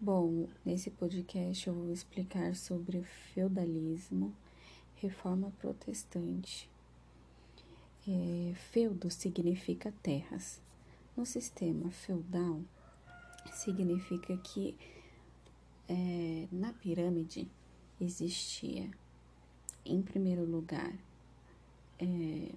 Bom, nesse podcast eu vou explicar sobre feudalismo, reforma protestante. É, feudo significa terras. No sistema feudal, significa que é, na pirâmide existia, em primeiro lugar, é,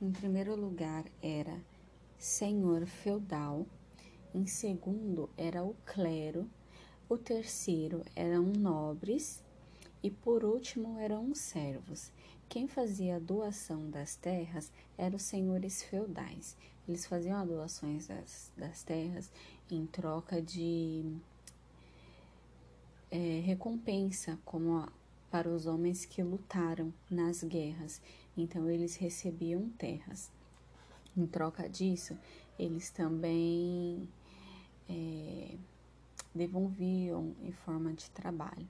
Em primeiro lugar era senhor feudal, em segundo era o clero, o terceiro eram nobres e por último eram os servos. Quem fazia a doação das terras eram os senhores feudais. Eles faziam as doações das, das terras em troca de é, recompensa, como a, para os homens que lutaram nas guerras então eles recebiam terras. Em troca disso, eles também é, devolviam em forma de trabalho.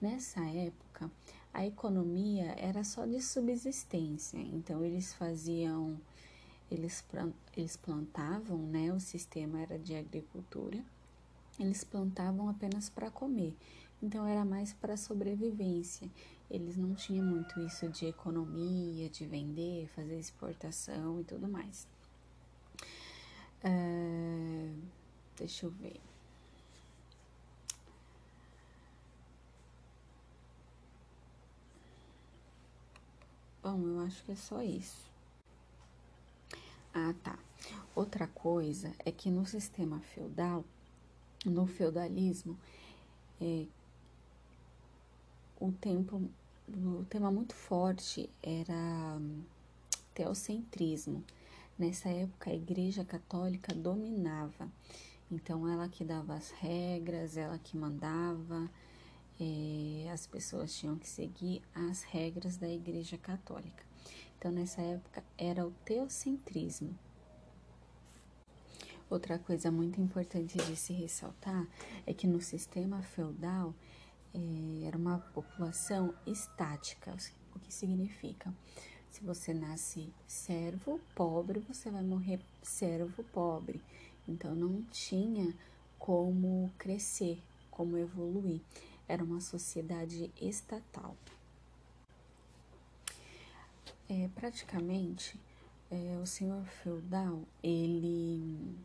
Nessa época, a economia era só de subsistência, então eles faziam, eles, eles plantavam, né? O sistema era de agricultura, eles plantavam apenas para comer, então era mais para sobrevivência. Eles não tinham muito isso de economia, de vender, fazer exportação e tudo mais. Uh, deixa eu ver. Bom, eu acho que é só isso. Ah, tá. Outra coisa é que no sistema feudal, no feudalismo, é, o tempo o tema muito forte era hum, teocentrismo. Nessa época, a Igreja Católica dominava, então ela que dava as regras, ela que mandava, é, as pessoas tinham que seguir as regras da Igreja Católica. Então, nessa época, era o teocentrismo. Outra coisa muito importante de se ressaltar é que no sistema feudal era uma população estática. O que significa? Se você nasce servo pobre, você vai morrer servo pobre. Então não tinha como crescer, como evoluir. Era uma sociedade estatal. É, praticamente, é, o senhor feudal ele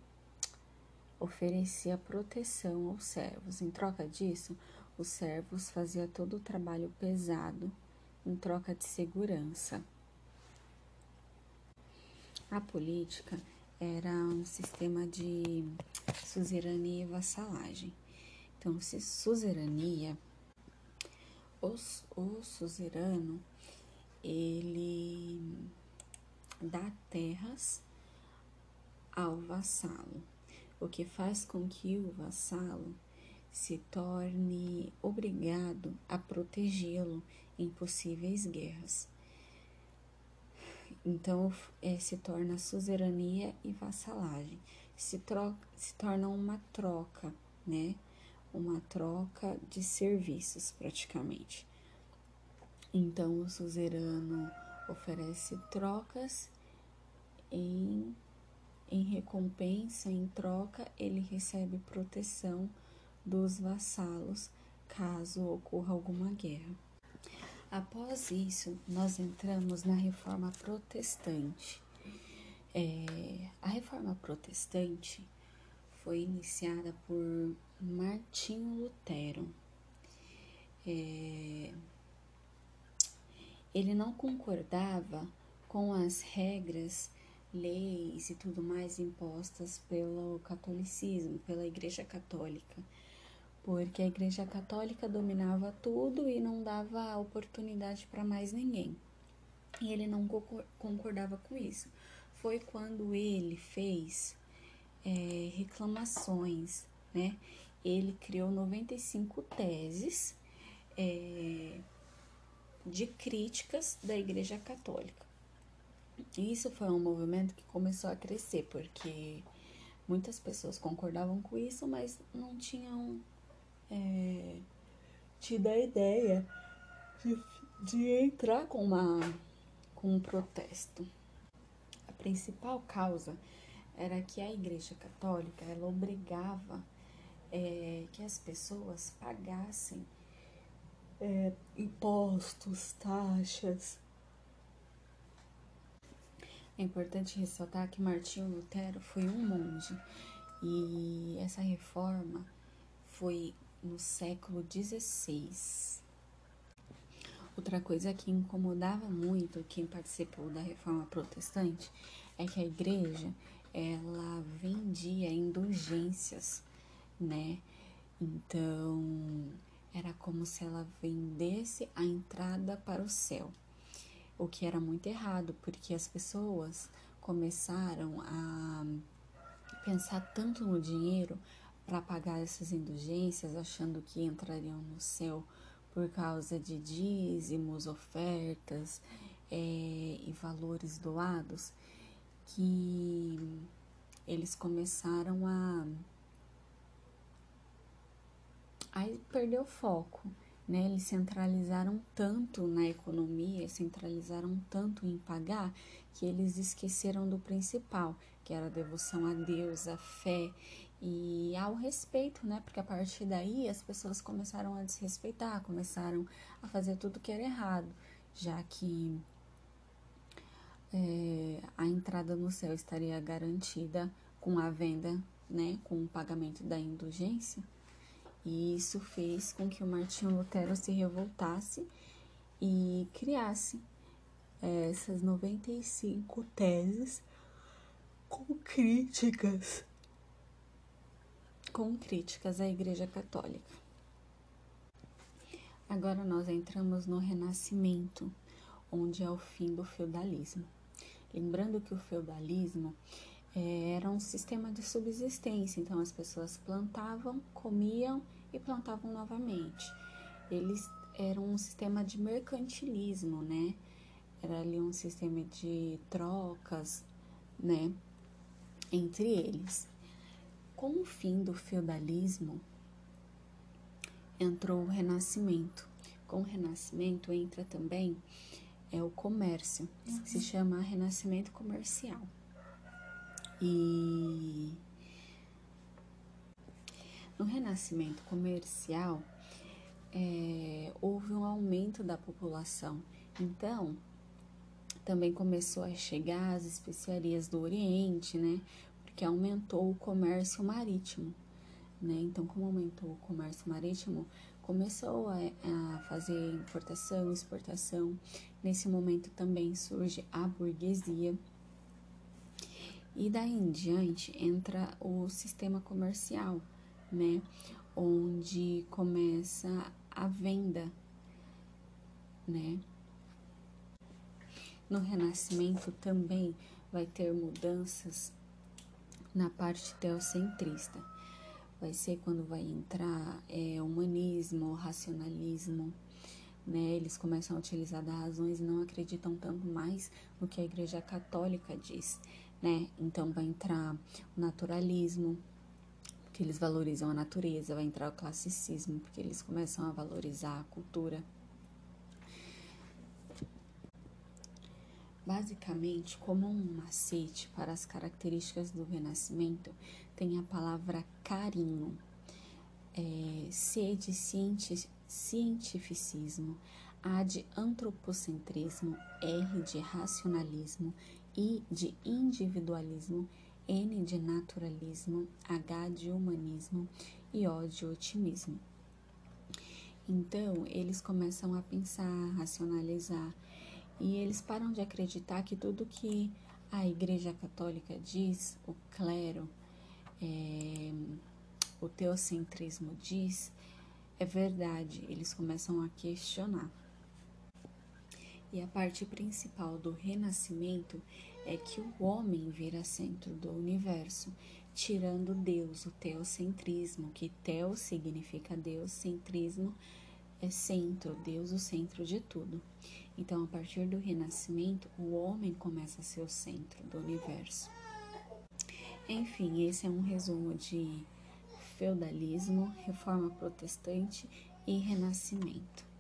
oferecia proteção aos servos. Em troca disso, os servos faziam todo o trabalho pesado em troca de segurança. A política era um sistema de suzerania e vassalagem. Então, se suzerania, os, o suzerano, ele dá terras ao vassalo, o que faz com que o vassalo se torne obrigado a protegê-lo em possíveis guerras. Então é, se torna suzerania e vassalagem. Se, troca, se torna uma troca, né? Uma troca de serviços praticamente. Então o suzerano oferece trocas em, em recompensa, em troca, ele recebe proteção dos vassalos caso ocorra alguma guerra. Após isso, nós entramos na reforma protestante. É, a reforma protestante foi iniciada por Martinho Lutero. É, ele não concordava com as regras, leis e tudo mais impostas pelo catolicismo, pela Igreja Católica porque a Igreja Católica dominava tudo e não dava oportunidade para mais ninguém. E ele não concordava com isso. Foi quando ele fez é, reclamações, né? Ele criou 95 teses é, de críticas da Igreja Católica. Isso foi um movimento que começou a crescer, porque muitas pessoas concordavam com isso, mas não tinham é, tido a ideia de, de entrar com uma com um protesto. A principal causa era que a Igreja Católica ela obrigava é, que as pessoas pagassem é, impostos, taxas. É importante ressaltar que Martinho Lutero foi um monge e essa reforma foi no século XVI. Outra coisa que incomodava muito quem participou da reforma protestante é que a igreja ela vendia indulgências, né? Então era como se ela vendesse a entrada para o céu, o que era muito errado, porque as pessoas começaram a pensar tanto no dinheiro para pagar essas indulgências, achando que entrariam no céu por causa de dízimos, ofertas é, e valores doados, que eles começaram a, a perder o foco. Né? Eles centralizaram tanto na economia, centralizaram tanto em pagar, que eles esqueceram do principal, que era a devoção a Deus, a fé e ao respeito, né? Porque a partir daí as pessoas começaram a desrespeitar, começaram a fazer tudo que era errado, já que é, a entrada no céu estaria garantida com a venda, né? Com o pagamento da indulgência. E isso fez com que o Martinho Lutero se revoltasse e criasse é, essas 95 teses com críticas com críticas à Igreja Católica. Agora nós entramos no Renascimento, onde é o fim do feudalismo. Lembrando que o feudalismo é, era um sistema de subsistência, então as pessoas plantavam, comiam e plantavam novamente. Eles eram um sistema de mercantilismo, né? Era ali um sistema de trocas, né? Entre eles. Com o fim do feudalismo, entrou o renascimento. Com o renascimento entra também é o comércio, uhum. se chama renascimento comercial. E no renascimento comercial é, houve um aumento da população. Então, também começou a chegar as especiarias do Oriente, né? Porque aumentou o comércio marítimo. Né? Então, como aumentou o comércio marítimo, começou a, a fazer importação, exportação. Nesse momento também surge a burguesia. E daí em diante entra o sistema comercial, né? Onde começa a venda, né? No Renascimento também vai ter mudanças na parte teocentrista. Vai ser quando vai entrar é, humanismo, racionalismo, né? Eles começam a utilizar das razões e não acreditam tanto mais no que a Igreja Católica diz, né? Então vai entrar o naturalismo, porque eles valorizam a natureza, vai entrar o classicismo, porque eles começam a valorizar a cultura. Basicamente, como um macete para as características do Renascimento, tem a palavra carinho, é, C de cientificismo, A de antropocentrismo, R de racionalismo, I de individualismo, N de naturalismo, H de humanismo e O de otimismo. Então, eles começam a pensar, racionalizar e eles param de acreditar que tudo que a Igreja Católica diz, o clero, é, o teocentrismo diz, é verdade. Eles começam a questionar. E a parte principal do renascimento é que o homem vira centro do universo, tirando Deus, o teocentrismo, que teo significa Deus, centrismo é centro, Deus o centro de tudo. Então, a partir do renascimento, o homem começa a ser o centro do universo. Enfim, esse é um resumo de feudalismo, reforma protestante e renascimento.